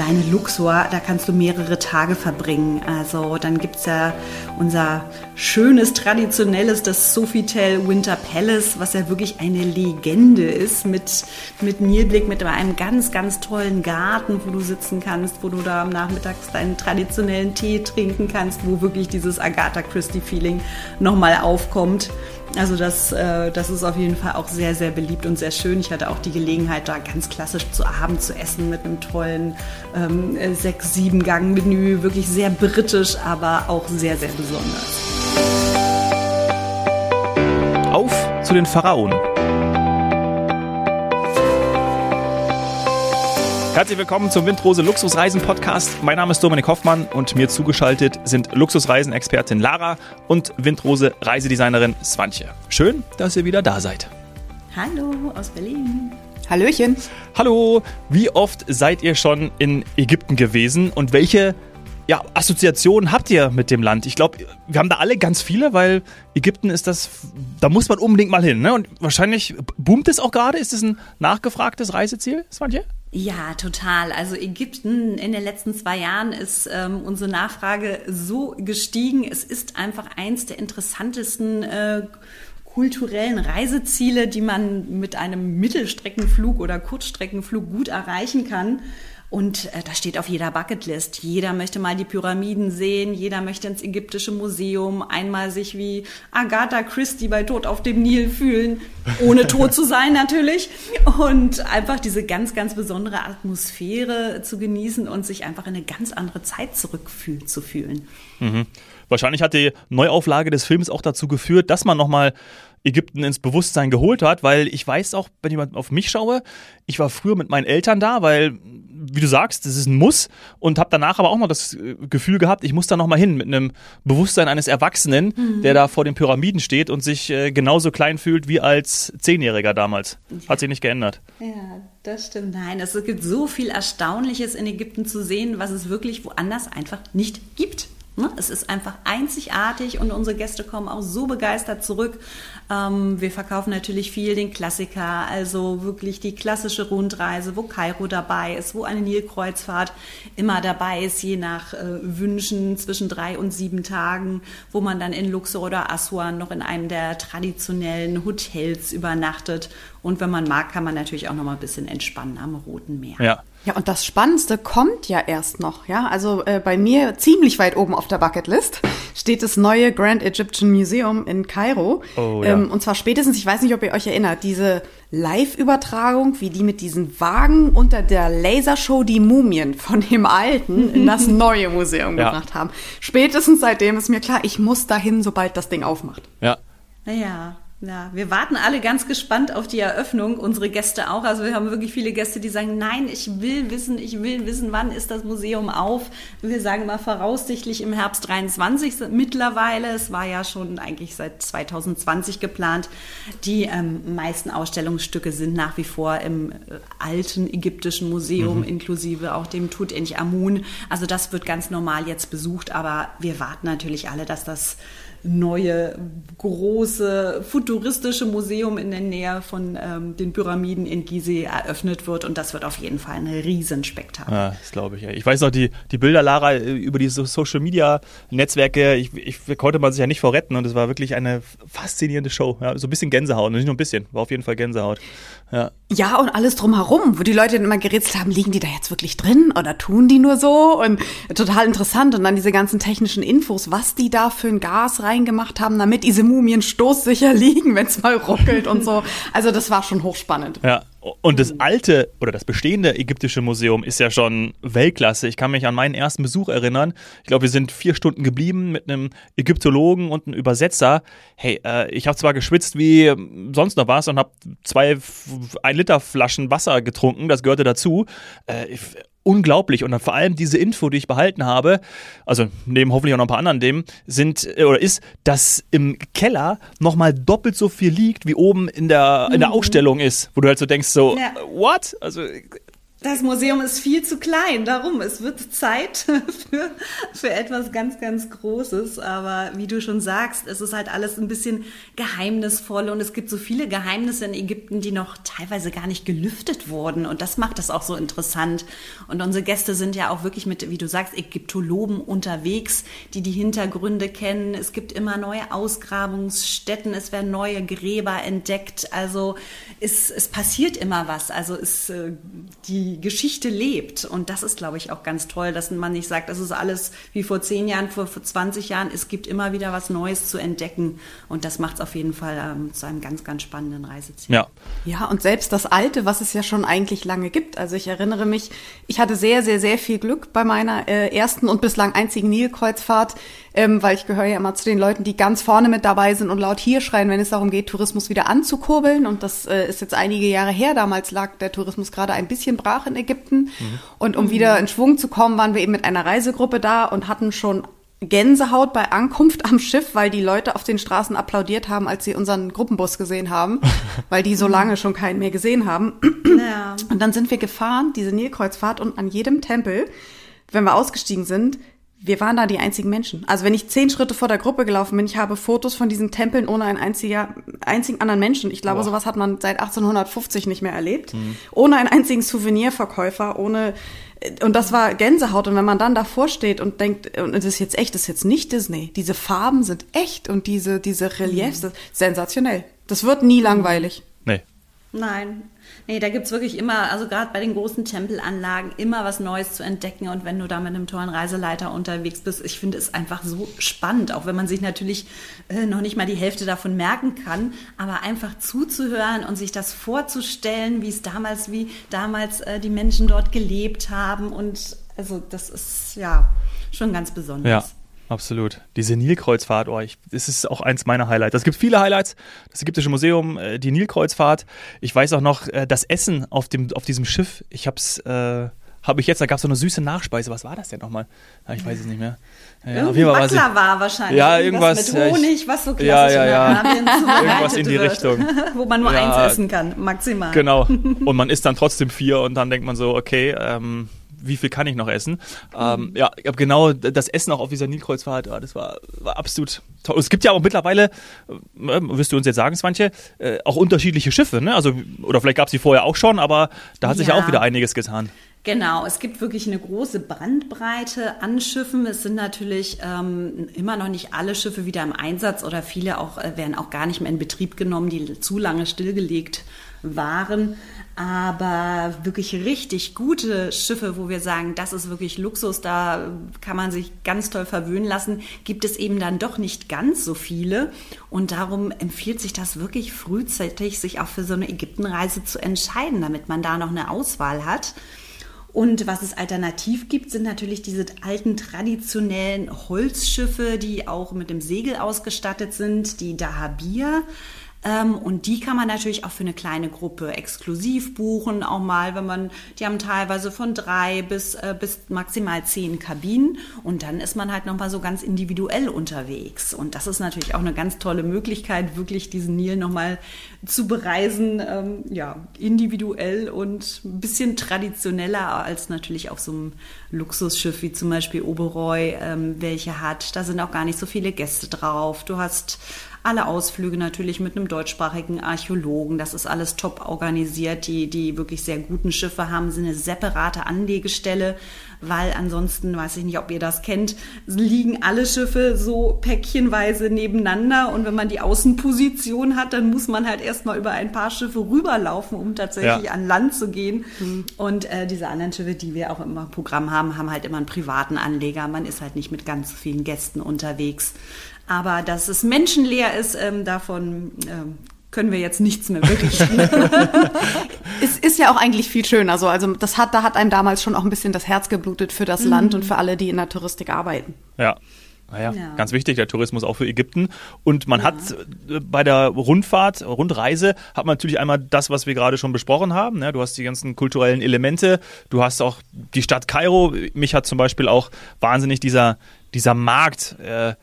alleine Luxor, da kannst du mehrere Tage verbringen. Also dann gibt es ja unser schönes, traditionelles, das Sofitel Winter Palace, was ja wirklich eine Legende ist, mit, mit Nilblick, mit einem ganz, ganz tollen Garten, wo du sitzen kannst, wo du da am Nachmittag deinen traditionellen Tee trinken kannst, wo wirklich dieses Agatha Christie-Feeling nochmal aufkommt. Also das, äh, das ist auf jeden Fall auch sehr, sehr beliebt und sehr schön. Ich hatte auch die Gelegenheit, da ganz klassisch zu Abend zu essen mit einem tollen ähm, sechs, sieben Gang Menü. Wirklich sehr britisch, aber auch sehr, sehr besonders. Auf zu den Pharaonen. Herzlich willkommen zum Windrose Luxusreisen Podcast. Mein Name ist Dominik Hoffmann und mir zugeschaltet sind Luxusreisen-Expertin Lara und Windrose Reisedesignerin Swantje. Schön, dass ihr wieder da seid. Hallo aus Berlin. Hallöchen. Hallo, wie oft seid ihr schon in Ägypten gewesen und welche ja, Assoziationen habt ihr mit dem Land? Ich glaube, wir haben da alle ganz viele, weil Ägypten ist das, da muss man unbedingt mal hin. Ne? Und wahrscheinlich boomt es auch gerade. Ist es ein nachgefragtes Reiseziel, Swantje? Ja, total. Also Ägypten in den letzten zwei Jahren ist ähm, unsere Nachfrage so gestiegen. Es ist einfach eins der interessantesten äh, kulturellen Reiseziele, die man mit einem Mittelstreckenflug oder Kurzstreckenflug gut erreichen kann. Und äh, das steht auf jeder Bucketlist. Jeder möchte mal die Pyramiden sehen, jeder möchte ins ägyptische Museum, einmal sich wie Agatha Christie bei Tod auf dem Nil fühlen, ohne tot zu sein natürlich. Und einfach diese ganz, ganz besondere Atmosphäre zu genießen und sich einfach in eine ganz andere Zeit zurückzufühlen. Mhm. Wahrscheinlich hat die Neuauflage des Films auch dazu geführt, dass man nochmal Ägypten ins Bewusstsein geholt hat, weil ich weiß auch, wenn ich auf mich schaue, ich war früher mit meinen Eltern da, weil, wie du sagst, das ist ein Muss und habe danach aber auch noch das äh, Gefühl gehabt, ich muss da nochmal hin mit einem Bewusstsein eines Erwachsenen, mhm. der da vor den Pyramiden steht und sich äh, genauso klein fühlt wie als Zehnjähriger damals. Hat sich nicht geändert. Ja, das stimmt. Nein, es gibt so viel Erstaunliches in Ägypten zu sehen, was es wirklich woanders einfach nicht gibt. Ne? Es ist einfach einzigartig und unsere Gäste kommen auch so begeistert zurück. Ähm, wir verkaufen natürlich viel den Klassiker, also wirklich die klassische Rundreise, wo Kairo dabei ist, wo eine Nilkreuzfahrt immer dabei ist, je nach äh, Wünschen zwischen drei und sieben Tagen, wo man dann in Luxor oder Aswan noch in einem der traditionellen Hotels übernachtet. Und wenn man mag, kann man natürlich auch noch mal ein bisschen entspannen am Roten Meer. Ja. Ja, und das Spannendste kommt ja erst noch, ja. Also äh, bei mir ziemlich weit oben auf der Bucketlist steht das neue Grand Egyptian Museum in Kairo. Oh, ja. ähm, und zwar spätestens, ich weiß nicht, ob ihr euch erinnert, diese Live-Übertragung, wie die mit diesen Wagen unter der Lasershow die Mumien von dem alten in das neue Museum ja. gebracht haben. Spätestens seitdem ist mir klar, ich muss dahin, sobald das Ding aufmacht. Ja. Ja, ja, wir warten alle ganz gespannt auf die Eröffnung, unsere Gäste auch. Also wir haben wirklich viele Gäste, die sagen, nein, ich will wissen, ich will wissen, wann ist das Museum auf. Wir sagen mal voraussichtlich im Herbst 23 mittlerweile. Es war ja schon eigentlich seit 2020 geplant. Die ähm, meisten Ausstellungsstücke sind nach wie vor im äh, alten ägyptischen Museum, mhm. inklusive auch dem Tutanchamun. Also das wird ganz normal jetzt besucht, aber wir warten natürlich alle, dass das neue, große, futuristische Museum in der Nähe von ähm, den Pyramiden in Gizeh eröffnet wird. Und das wird auf jeden Fall ein Riesenspektakel. Ja, das glaube ich. Ich weiß noch, die, die Bilder, Lara, über diese Social-Media-Netzwerke, ich, ich konnte man sich ja nicht vorretten. Und es war wirklich eine faszinierende Show. Ja, so ein bisschen Gänsehaut, nicht nur ein bisschen, war auf jeden Fall Gänsehaut. Ja. ja, und alles drumherum, wo die Leute immer gerätselt haben, liegen die da jetzt wirklich drin oder tun die nur so? Und total interessant. Und dann diese ganzen technischen Infos, was die da für ein Gas reingemacht haben, damit diese Mumien stoßsicher liegen, wenn es mal ruckelt und so. Also das war schon hochspannend. Ja, und das alte oder das bestehende ägyptische Museum ist ja schon Weltklasse. Ich kann mich an meinen ersten Besuch erinnern. Ich glaube, wir sind vier Stunden geblieben mit einem Ägyptologen und einem Übersetzer. Hey, äh, ich habe zwar geschwitzt wie sonst noch was und habe zwei ein Liter Flaschen Wasser getrunken, das gehörte dazu. Äh, unglaublich. Und vor allem diese Info, die ich behalten habe, also neben hoffentlich auch noch ein paar anderen Themen, sind äh, oder ist, dass im Keller nochmal doppelt so viel liegt, wie oben in der, in der mhm. Ausstellung ist, wo du halt so denkst, so, ja. what? Also Das Museum ist viel zu klein, darum. Es wird Zeit für, für etwas ganz, ganz Großes. Aber wie du schon sagst, es ist halt alles ein bisschen geheimnisvoll und es gibt so viele Geheimnisse in Ägypten, die noch teilweise gar nicht gelüftet wurden. Und das macht das auch so interessant. Und unsere Gäste sind ja auch wirklich mit, wie du sagst, Ägyptologen unterwegs, die die Hintergründe kennen. Es gibt immer neue Ausgrabungsstätten, es werden neue Gräber entdeckt. Also es, es passiert immer was. Also es, äh, die die Geschichte lebt. Und das ist, glaube ich, auch ganz toll, dass man nicht sagt, das ist alles wie vor zehn Jahren, vor, vor 20 Jahren. Es gibt immer wieder was Neues zu entdecken. Und das macht es auf jeden Fall ähm, zu einem ganz, ganz spannenden Reiseziel. Ja. Ja, und selbst das Alte, was es ja schon eigentlich lange gibt. Also ich erinnere mich, ich hatte sehr, sehr, sehr viel Glück bei meiner äh, ersten und bislang einzigen Nilkreuzfahrt ähm, weil ich gehöre ja immer zu den Leuten, die ganz vorne mit dabei sind und laut hier schreien, wenn es darum geht, Tourismus wieder anzukurbeln. Und das äh, ist jetzt einige Jahre her. Damals lag der Tourismus gerade ein bisschen brach in Ägypten. Mhm. Und um mhm. wieder in Schwung zu kommen, waren wir eben mit einer Reisegruppe da und hatten schon Gänsehaut bei Ankunft am Schiff, weil die Leute auf den Straßen applaudiert haben, als sie unseren Gruppenbus gesehen haben, weil die so lange schon keinen mehr gesehen haben. Ja. Und dann sind wir gefahren, diese Nilkreuzfahrt, und an jedem Tempel, wenn wir ausgestiegen sind, wir waren da die einzigen Menschen. Also wenn ich zehn Schritte vor der Gruppe gelaufen bin, ich habe Fotos von diesen Tempeln ohne einen einziger, einzigen anderen Menschen. Ich glaube, Boah. sowas hat man seit 1850 nicht mehr erlebt. Mhm. Ohne einen einzigen Souvenirverkäufer, ohne, und das war Gänsehaut. Und wenn man dann davor steht und denkt, und es ist jetzt echt, das ist jetzt nicht Disney. Diese Farben sind echt und diese, diese Reliefs, mhm. sensationell. Das wird nie langweilig. Nein. Nee, da gibt's wirklich immer, also gerade bei den großen Tempelanlagen, immer was Neues zu entdecken. Und wenn du da mit einem tollen Reiseleiter unterwegs bist, ich finde es einfach so spannend, auch wenn man sich natürlich äh, noch nicht mal die Hälfte davon merken kann, aber einfach zuzuhören und sich das vorzustellen, wie es damals, wie damals äh, die Menschen dort gelebt haben. Und also das ist ja schon ganz besonders. Ja. Absolut. Diese Nilkreuzfahrt, oh, ich, das ist auch eins meiner Highlights. Es gibt viele Highlights. Das Ägyptische Museum, äh, die Nilkreuzfahrt. Ich weiß auch noch, äh, das Essen auf, dem, auf diesem Schiff. Ich hab's, äh, habe ich jetzt, da gab es so eine süße Nachspeise. Was war das denn nochmal? Ja, ich weiß es nicht mehr. Ja, auf jeden Fall Baklava war wahrscheinlich. Ja, irgendwas. irgendwas mit Honig, was so klassisch ja, ja, ja. Irgendwas in die wird, Richtung. Wo man nur ja, eins essen kann, maximal. Genau. Und man isst dann trotzdem vier und dann denkt man so, okay, ähm, wie viel kann ich noch essen? Ähm, ja, ich habe genau das Essen auch auf dieser Nilkreuzfahrt, ja, das war, war absolut toll. Es gibt ja auch mittlerweile, äh, wirst du uns jetzt sagen, Swantje, äh, auch unterschiedliche Schiffe, ne? Also, oder vielleicht gab es sie vorher auch schon, aber da hat sich ja auch wieder einiges getan. Genau, es gibt wirklich eine große Bandbreite an Schiffen. Es sind natürlich ähm, immer noch nicht alle Schiffe wieder im Einsatz oder viele auch äh, werden auch gar nicht mehr in Betrieb genommen, die zu lange stillgelegt waren. Aber wirklich richtig gute Schiffe, wo wir sagen, das ist wirklich Luxus, da kann man sich ganz toll verwöhnen lassen, gibt es eben dann doch nicht ganz so viele. Und darum empfiehlt sich das wirklich frühzeitig, sich auch für so eine Ägyptenreise zu entscheiden, damit man da noch eine Auswahl hat. Und was es alternativ gibt, sind natürlich diese alten traditionellen Holzschiffe, die auch mit dem Segel ausgestattet sind, die Dahabir. Ähm, und die kann man natürlich auch für eine kleine Gruppe exklusiv buchen, auch mal, wenn man, die haben teilweise von drei bis, äh, bis maximal zehn Kabinen und dann ist man halt nochmal so ganz individuell unterwegs. Und das ist natürlich auch eine ganz tolle Möglichkeit, wirklich diesen Nil nochmal zu bereisen, ähm, ja, individuell und ein bisschen traditioneller als natürlich auf so einem Luxusschiff wie zum Beispiel Oberoi, ähm, welche hat. Da sind auch gar nicht so viele Gäste drauf. Du hast alle Ausflüge natürlich mit einem deutschsprachigen Archäologen. Das ist alles top organisiert. Die, die wirklich sehr guten Schiffe haben sie eine separate Anlegestelle, weil ansonsten, weiß ich nicht, ob ihr das kennt, liegen alle Schiffe so päckchenweise nebeneinander und wenn man die Außenposition hat, dann muss man halt erstmal über ein paar Schiffe rüberlaufen, um tatsächlich ja. an Land zu gehen. Mhm. Und äh, diese anderen Schiffe, die wir auch immer im Programm haben, haben halt immer einen privaten Anleger. Man ist halt nicht mit ganz vielen Gästen unterwegs. Aber dass es menschenleer ist, ähm, davon ähm, können wir jetzt nichts mehr wirklich. es ist ja auch eigentlich viel schöner so. Also das hat, da hat einem damals schon auch ein bisschen das Herz geblutet für das mhm. Land und für alle, die in der Touristik arbeiten. Ja. Naja, ja. ganz wichtig, der Tourismus auch für Ägypten. Und man ja. hat äh, bei der Rundfahrt, Rundreise, hat man natürlich einmal das, was wir gerade schon besprochen haben. Du hast die ganzen kulturellen Elemente, du hast auch die Stadt Kairo. Mich hat zum Beispiel auch wahnsinnig dieser dieser Markt, äh,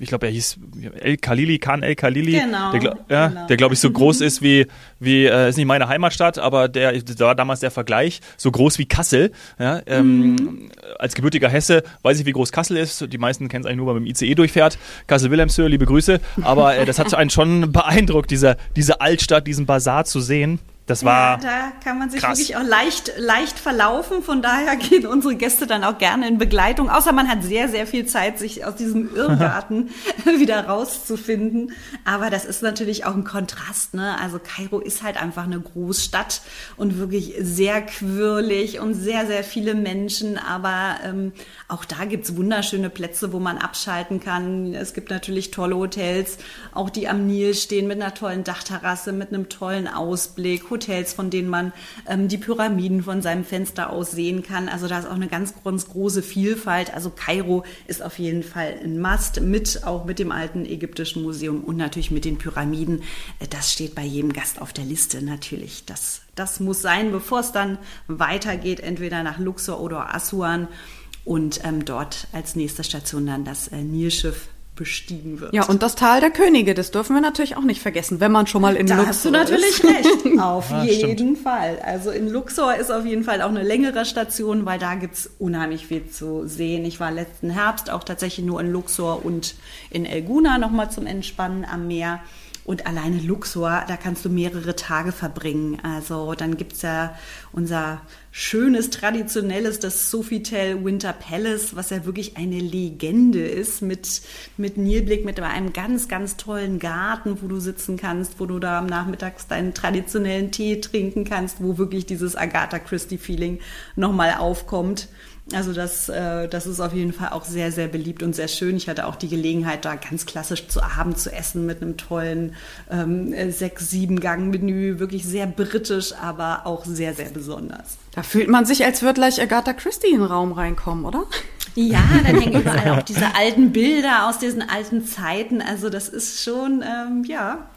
ich glaube, er hieß El Khalili, Khan El Khalili, genau, der, ja, genau. der glaube ich so groß ist wie, wie äh, ist nicht meine Heimatstadt, aber der, da war damals der Vergleich, so groß wie Kassel. Ja, ähm, mhm. Als gebürtiger Hesse weiß ich, wie groß Kassel ist. Die meisten kennen es eigentlich nur, wenn man mit dem ICE durchfährt. Kassel-Wilhelmshöhe, liebe Grüße. Aber äh, das hat einen schon beeindruckt, diese, diese Altstadt, diesen Bazar zu sehen. Das war. Ja, da kann man sich krass. wirklich auch leicht, leicht verlaufen. Von daher gehen unsere Gäste dann auch gerne in Begleitung. Außer man hat sehr, sehr viel Zeit, sich aus diesem Irrgarten wieder rauszufinden. Aber das ist natürlich auch ein Kontrast. Ne? Also Kairo ist halt einfach eine Großstadt und wirklich sehr quirlig und sehr, sehr viele Menschen. Aber ähm, auch da gibt's wunderschöne Plätze, wo man abschalten kann. Es gibt natürlich tolle Hotels, auch die am Nil stehen mit einer tollen Dachterrasse, mit einem tollen Ausblick Hotels, von denen man ähm, die Pyramiden von seinem Fenster aus sehen kann. Also da ist auch eine ganz, ganz große Vielfalt. Also Kairo ist auf jeden Fall ein Must mit, auch mit dem alten ägyptischen Museum und natürlich mit den Pyramiden. Äh, das steht bei jedem Gast auf der Liste natürlich. Das, das muss sein, bevor es dann weitergeht, entweder nach Luxor oder Assuan und ähm, dort als nächste Station dann das äh, Nilschiff bestiegen wird. Ja, und das Tal der Könige, das dürfen wir natürlich auch nicht vergessen, wenn man schon mal in da Luxor ist. Da hast du natürlich recht, auf ja, jeden stimmt. Fall. Also in Luxor ist auf jeden Fall auch eine längere Station, weil da gibt es unheimlich viel zu sehen. Ich war letzten Herbst auch tatsächlich nur in Luxor und in Elguna nochmal zum Entspannen am Meer. Und alleine Luxor, da kannst du mehrere Tage verbringen. Also dann gibt's ja unser schönes, traditionelles, das Sofitel Winter Palace, was ja wirklich eine Legende ist, mit, mit Nilblick, mit einem ganz, ganz tollen Garten, wo du sitzen kannst, wo du da am Nachmittags deinen traditionellen Tee trinken kannst, wo wirklich dieses Agatha Christie-Feeling nochmal aufkommt. Also das, äh, das ist auf jeden Fall auch sehr, sehr beliebt und sehr schön. Ich hatte auch die Gelegenheit, da ganz klassisch zu Abend zu essen mit einem tollen ähm, sechs, sieben Gang-Menü. Wirklich sehr britisch, aber auch sehr, sehr besonders. Da fühlt man sich, als würde gleich Agatha Christie in den Raum reinkommen, oder? Ja, dann hängen überall auch diese alten Bilder aus diesen alten Zeiten. Also das ist schon, ähm, ja,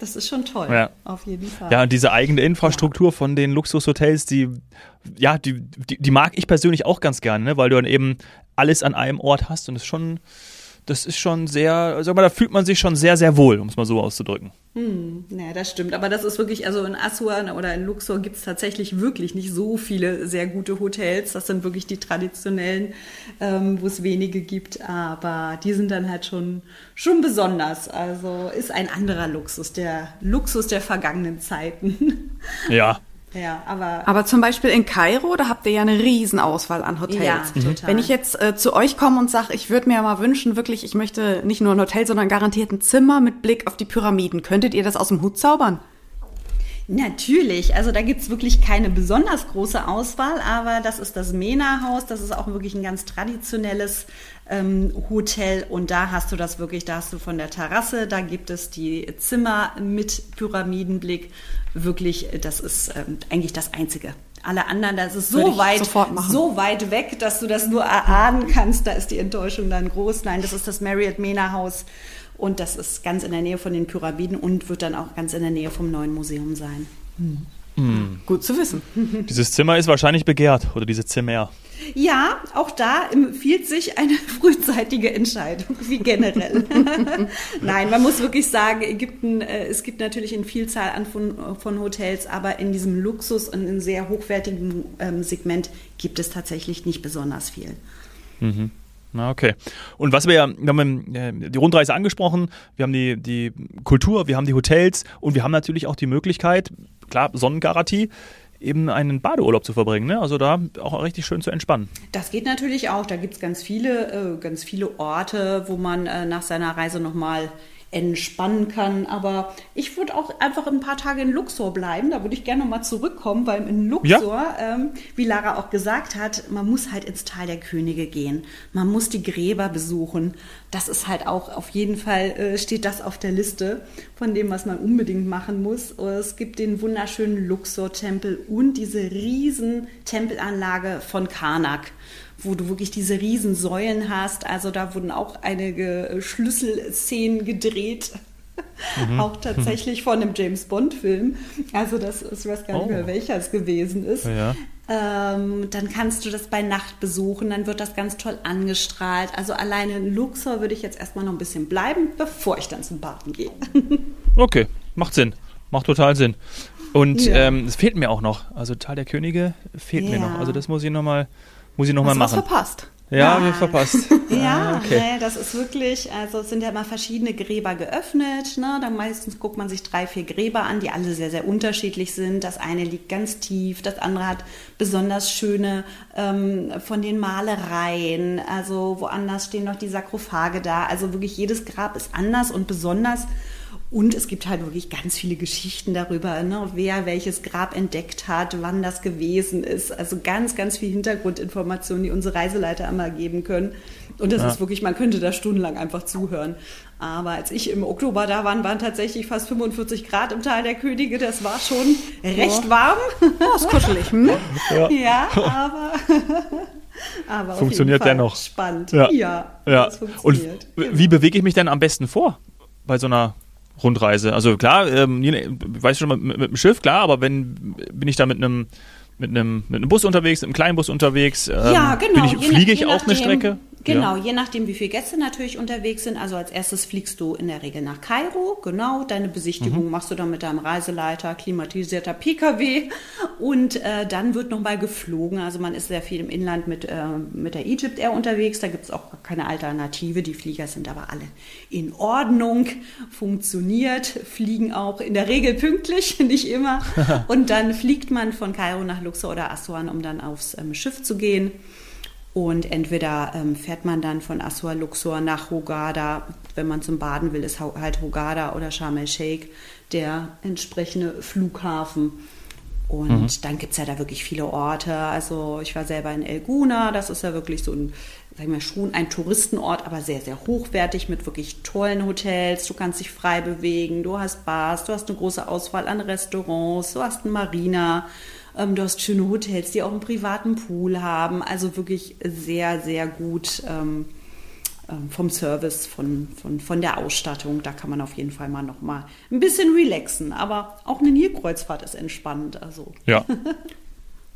das ist schon toll, ja. auf jeden Fall. Ja, und diese eigene Infrastruktur ja. von den Luxushotels, die, ja, die, die, die, mag ich persönlich auch ganz gerne, ne? weil du dann eben alles an einem Ort hast und es schon das ist schon sehr, sag mal, da fühlt man sich schon sehr, sehr wohl, um es mal so auszudrücken. Hm, naja, das stimmt. Aber das ist wirklich, also in Assuan oder in Luxor gibt es tatsächlich wirklich nicht so viele sehr gute Hotels. Das sind wirklich die traditionellen, ähm, wo es wenige gibt. Aber die sind dann halt schon, schon besonders. Also ist ein anderer Luxus, der Luxus der vergangenen Zeiten. Ja, ja, aber. Aber zum Beispiel in Kairo, da habt ihr ja eine Riesenauswahl an Hotels. Ja, mhm. total. Wenn ich jetzt äh, zu euch komme und sage, ich würde mir mal wünschen, wirklich, ich möchte nicht nur ein Hotel, sondern garantiert ein Zimmer mit Blick auf die Pyramiden. Könntet ihr das aus dem Hut zaubern? Natürlich, also da gibt's wirklich keine besonders große Auswahl, aber das ist das Mena-Haus, das ist auch wirklich ein ganz traditionelles ähm, Hotel und da hast du das wirklich, da hast du von der Terrasse, da gibt es die Zimmer mit Pyramidenblick, wirklich, das ist ähm, eigentlich das Einzige. Alle anderen, das ist so weit, so weit weg, dass du das nur erahnen kannst, da ist die Enttäuschung dann groß. Nein, das ist das Marriott Mena Haus und das ist ganz in der Nähe von den Pyramiden und wird dann auch ganz in der Nähe vom neuen Museum sein. Hm. Hm. Gut zu wissen. Dieses Zimmer ist wahrscheinlich begehrt oder diese Zimmer. Ja, auch da empfiehlt sich eine frühzeitige Entscheidung, wie generell. Nein, man muss wirklich sagen, Ägypten, äh, es gibt natürlich eine Vielzahl an von, von Hotels, aber in diesem Luxus und in sehr hochwertigen ähm, Segment gibt es tatsächlich nicht besonders viel. Mhm. Na, okay. Und was wir ja, wir haben äh, die Rundreise angesprochen, wir haben die, die Kultur, wir haben die Hotels und wir haben natürlich auch die Möglichkeit, klar, Sonnengarantie, eben einen Badeurlaub zu verbringen. Ne? Also da auch richtig schön zu entspannen. Das geht natürlich auch. Da gibt es ganz viele, äh, ganz viele Orte, wo man äh, nach seiner Reise nochmal entspannen kann. Aber ich würde auch einfach ein paar Tage in Luxor bleiben. Da würde ich gerne nochmal zurückkommen, weil in Luxor, ja. ähm, wie Lara auch gesagt hat, man muss halt ins Tal der Könige gehen. Man muss die Gräber besuchen. Das ist halt auch auf jeden Fall, äh, steht das auf der Liste von dem, was man unbedingt machen muss. Es gibt den wunderschönen Luxor-Tempel und diese riesen Tempelanlage von Karnak wo du wirklich diese riesen Säulen hast. Also da wurden auch einige äh, Schlüsselszenen gedreht. Mhm. auch tatsächlich von einem James Bond-Film. Also das ist, ich weiß gar nicht oh. mehr, welcher es gewesen ist. Ja. Ähm, dann kannst du das bei Nacht besuchen, dann wird das ganz toll angestrahlt. Also alleine in Luxor würde ich jetzt erstmal noch ein bisschen bleiben, bevor ich dann zum Baden gehe. okay, macht Sinn. Macht total Sinn. Und ja. ähm, es fehlt mir auch noch. Also Tal der Könige fehlt ja. mir noch. Also das muss ich nochmal muss ich noch Hast mal machen. Was verpasst. Ja, ja. wir verpasst. ja, ah, okay. nee, das ist wirklich, also es sind ja immer verschiedene Gräber geöffnet. Ne? Dann meistens guckt man sich drei, vier Gräber an, die alle sehr, sehr unterschiedlich sind. Das eine liegt ganz tief, das andere hat besonders schöne ähm, von den Malereien. Also woanders stehen noch die Sarkophage da. Also wirklich jedes Grab ist anders und besonders. Und es gibt halt wirklich ganz viele Geschichten darüber, ne, wer welches Grab entdeckt hat, wann das gewesen ist. Also ganz, ganz viel Hintergrundinformationen, die unsere Reiseleiter einmal geben können. Und das ja. ist wirklich, man könnte da stundenlang einfach zuhören. Aber als ich im Oktober da war, waren tatsächlich fast 45 Grad im Tal der Könige. Das war schon recht ja. warm. Oh, ist kuschelig. Hm? Ja. ja, aber. aber funktioniert dennoch. Spannend. Ja. ja, ja. Und wie bewege ich mich denn am besten vor bei so einer Rundreise. Also klar, ähm, weiß schon mal mit, mit, dem Schiff, klar, aber wenn bin ich da mit einem mit einem mit einem Bus unterwegs, mit einem kleinen Bus unterwegs, ähm, ja, genau. Ich, fliege ich auch eine Strecke? Genau, ja. je nachdem, wie viele Gäste natürlich unterwegs sind. Also als erstes fliegst du in der Regel nach Kairo, genau. Deine Besichtigung mhm. machst du dann mit deinem Reiseleiter, klimatisierter PKW. Und äh, dann wird nochmal geflogen. Also man ist sehr viel im Inland mit, äh, mit der Egypt Air unterwegs. Da gibt es auch keine Alternative. Die Flieger sind aber alle in Ordnung, funktioniert, fliegen auch in der Regel pünktlich, nicht immer. Und dann fliegt man von Kairo nach Luxor oder Aswan, um dann aufs ähm, Schiff zu gehen. Und entweder ähm, fährt man dann von Aswa Luxor nach Hogada, wenn man zum Baden will, ist halt Hogada oder Sharm el-Sheikh der entsprechende Flughafen. Und mhm. dann gibt es ja da wirklich viele Orte. Also ich war selber in El Guna, das ist ja wirklich so ein, sag ich mal, schon ein Touristenort, aber sehr, sehr hochwertig mit wirklich tollen Hotels. Du kannst dich frei bewegen, du hast Bars, du hast eine große Auswahl an Restaurants, du hast eine Marina. Ähm, du hast schöne Hotels, die auch einen privaten Pool haben. Also wirklich sehr, sehr gut ähm, ähm, vom Service, von, von, von der Ausstattung. Da kann man auf jeden Fall mal noch mal ein bisschen relaxen. Aber auch eine Nilkreuzfahrt ist entspannt. Also. Ja.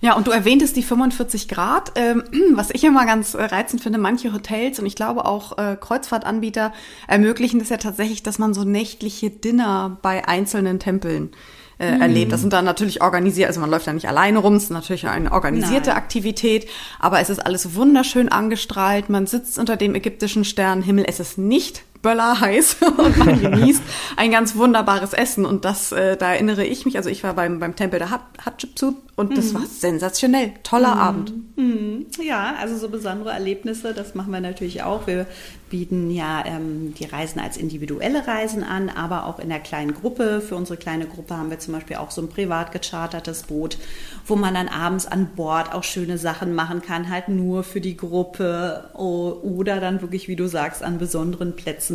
Ja, und du erwähntest die 45 Grad. Ähm, was ich immer ganz äh, reizend finde, manche Hotels und ich glaube auch äh, Kreuzfahrtanbieter ermöglichen das ja tatsächlich, dass man so nächtliche Dinner bei einzelnen Tempeln äh, mhm. erlebt. Das sind dann natürlich organisiert, also man läuft da nicht alleine rum, es ist natürlich eine organisierte Nein. Aktivität, aber es ist alles wunderschön angestrahlt, man sitzt unter dem ägyptischen Sternenhimmel, es ist nicht Böller heiß und man genießt ein ganz wunderbares Essen. Und das, äh, da erinnere ich mich, also ich war beim, beim Tempel der Hatschepsut und mhm. das war sensationell. Toller mhm. Abend. Mhm. Ja, also so besondere Erlebnisse, das machen wir natürlich auch. Wir bieten ja ähm, die Reisen als individuelle Reisen an, aber auch in der kleinen Gruppe. Für unsere kleine Gruppe haben wir zum Beispiel auch so ein privat gechartertes Boot, wo man dann abends an Bord auch schöne Sachen machen kann, halt nur für die Gruppe oder dann wirklich, wie du sagst, an besonderen Plätzen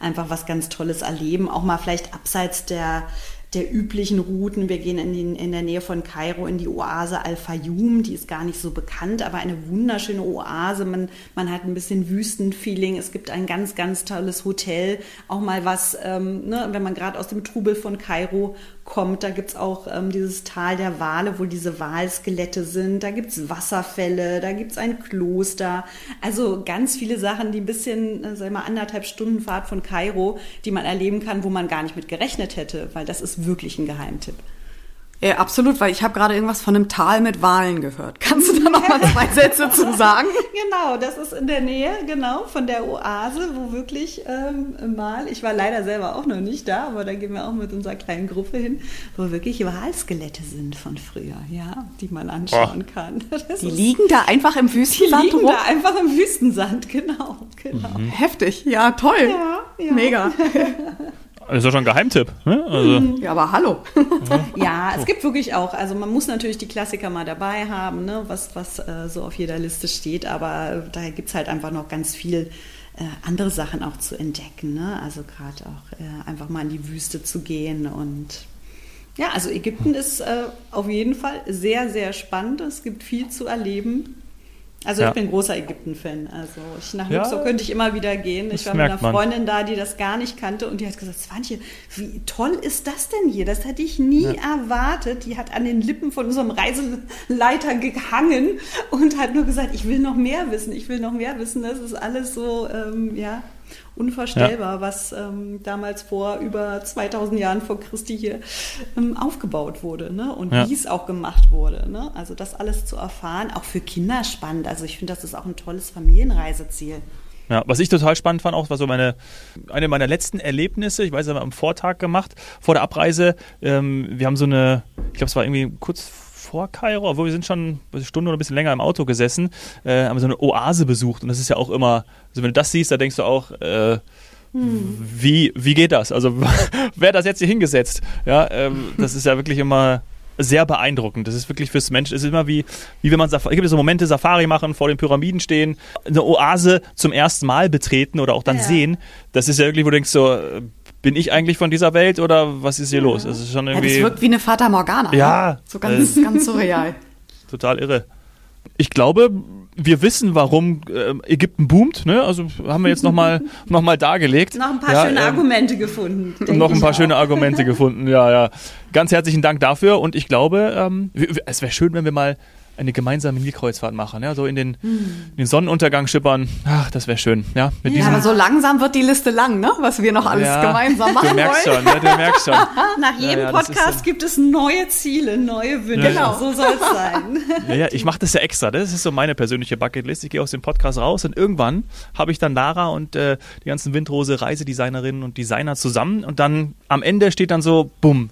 einfach was ganz Tolles erleben. Auch mal vielleicht abseits der der üblichen Routen. Wir gehen in, den, in der Nähe von Kairo in die Oase Al-Fayoum. Die ist gar nicht so bekannt, aber eine wunderschöne Oase. Man, man hat ein bisschen Wüstenfeeling. Es gibt ein ganz, ganz tolles Hotel. Auch mal was, ähm, ne, wenn man gerade aus dem Trubel von Kairo kommt. Da gibt es auch ähm, dieses Tal der Wale, wo diese Walskelette sind. Da gibt es Wasserfälle, da gibt es ein Kloster. Also ganz viele Sachen, die ein bisschen, äh, sag mal, anderthalb Stunden Fahrt von Kairo, die man erleben kann, wo man gar nicht mit gerechnet hätte, weil das ist wirklich ein Geheimtipp. Ja, absolut, weil ich habe gerade irgendwas von einem Tal mit Walen gehört. Kannst du da noch mal zwei Sätze zu sagen? Genau, das ist in der Nähe, genau, von der Oase, wo wirklich ähm, mal, ich war leider selber auch noch nicht da, aber da gehen wir auch mit unserer kleinen Gruppe hin, wo wirklich Walskelette sind von früher, ja, die man anschauen oh. kann. Das die liegen da einfach im Wüstensand Die liegen rum? da einfach im Wüstensand, genau, genau. Mhm. Heftig, ja, toll. Ja, ja. Mega. Das ist doch schon ein Geheimtipp. Ne? Also. Ja, aber hallo. ja, es gibt wirklich auch, also man muss natürlich die Klassiker mal dabei haben, ne? was, was äh, so auf jeder Liste steht, aber da gibt es halt einfach noch ganz viel äh, andere Sachen auch zu entdecken. Ne? Also gerade auch äh, einfach mal in die Wüste zu gehen und ja, also Ägypten ist äh, auf jeden Fall sehr, sehr spannend. Es gibt viel zu erleben. Also ja. ich bin großer Ägypten-Fan. Also ich, nach Luxor ja, könnte ich immer wieder gehen. Ich war mit einer Freundin man. da, die das gar nicht kannte und die hat gesagt, Swantje, wie toll ist das denn hier? Das hätte ich nie ja. erwartet. Die hat an den Lippen von unserem Reiseleiter gehangen und hat nur gesagt, ich will noch mehr wissen, ich will noch mehr wissen. Das ist alles so, ähm, ja, unvorstellbar, ja. was ähm, damals vor über 2000 Jahren vor Christi hier ähm, aufgebaut wurde ne? und ja. wie es auch gemacht wurde. Ne? Also das alles zu erfahren, auch für Kinder spannend. Also ich finde, das ist auch ein tolles Familienreiseziel. Ja, was ich total spannend fand, auch war so meine eine meiner letzten Erlebnisse. Ich weiß, wir haben am Vortag gemacht vor der Abreise. Ähm, wir haben so eine, ich glaube, es war irgendwie kurz vor Kairo, obwohl wir sind schon eine Stunde oder ein bisschen länger im Auto gesessen, äh, haben wir so eine Oase besucht und das ist ja auch immer, also wenn du das siehst, da denkst du auch, äh, hm. wie, wie geht das? Also wer hat das jetzt hier hingesetzt? Ja, ähm, das ist ja wirklich immer sehr beeindruckend. Das ist wirklich fürs Mensch, es ist immer wie, wie wenn man, es gibt so Momente, Safari machen, vor den Pyramiden stehen, eine Oase zum ersten Mal betreten oder auch dann ja. sehen. Das ist ja wirklich, wo du denkst so, bin ich eigentlich von dieser Welt oder was ist hier ja. los? Es ist schon irgendwie. Ja, das wirkt wie eine Fata Morgana. Ja. Ne? So ganz, äh, ganz surreal. Total irre. Ich glaube, wir wissen, warum äh, Ägypten boomt. Ne? Also haben wir jetzt nochmal noch mal dargelegt. Noch ein paar ja, schöne ähm, Argumente gefunden. Noch ein paar schöne Argumente gefunden, ja, ja. Ganz herzlichen Dank dafür und ich glaube, ähm, es wäre schön, wenn wir mal eine gemeinsame Nilkreuzfahrt machen, ja, so in den, hm. in den Sonnenuntergang schippern. Ach, das wäre schön, ja. Mit ja, aber so langsam wird die Liste lang, ne? Was wir noch alles ja, gemeinsam machen du merkst wollen. Schon, ne? Du merkst schon. Nach jedem ja, Podcast gibt es neue Ziele, neue Wünsche. Genau, so soll es sein. Ja, ja ich mache das ja extra. Das ist so meine persönliche Bucketlist. Ich gehe aus dem Podcast raus und irgendwann habe ich dann Lara und äh, die ganzen Windrose Reisedesignerinnen und Designer zusammen und dann am Ende steht dann so, bumm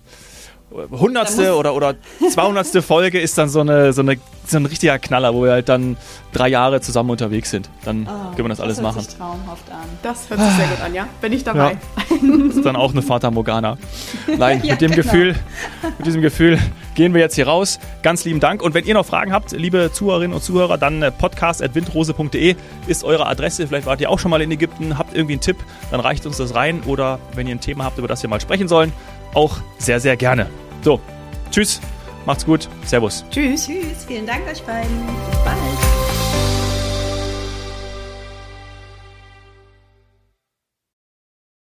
hundertste oder, oder zweihundertste Folge ist dann so eine, so, eine, so ein richtiger Knaller, wo wir halt dann drei Jahre zusammen unterwegs sind. Dann oh, können wir das, alles machen. Das hört sich traumhaft an. Das hört sich sehr gut an, ja? Bin ich dabei. Ja. Das ist dann auch eine Fata Morgana. Nein, ja, mit dem genau. Gefühl, mit diesem Gefühl gehen wir jetzt hier raus. Ganz lieben Dank. Und wenn ihr noch Fragen habt, liebe Zuhörerinnen und Zuhörer, dann äh, podcast.windrose.de ist eure Adresse. Vielleicht wart ihr auch schon mal in Ägypten, habt irgendwie einen Tipp, dann reicht uns das rein. Oder wenn ihr ein Thema habt, über das wir mal sprechen sollen, auch sehr, sehr gerne. So, tschüss, macht's gut, servus. Tschüss. Tschüss, vielen Dank euch beiden. Bis bald.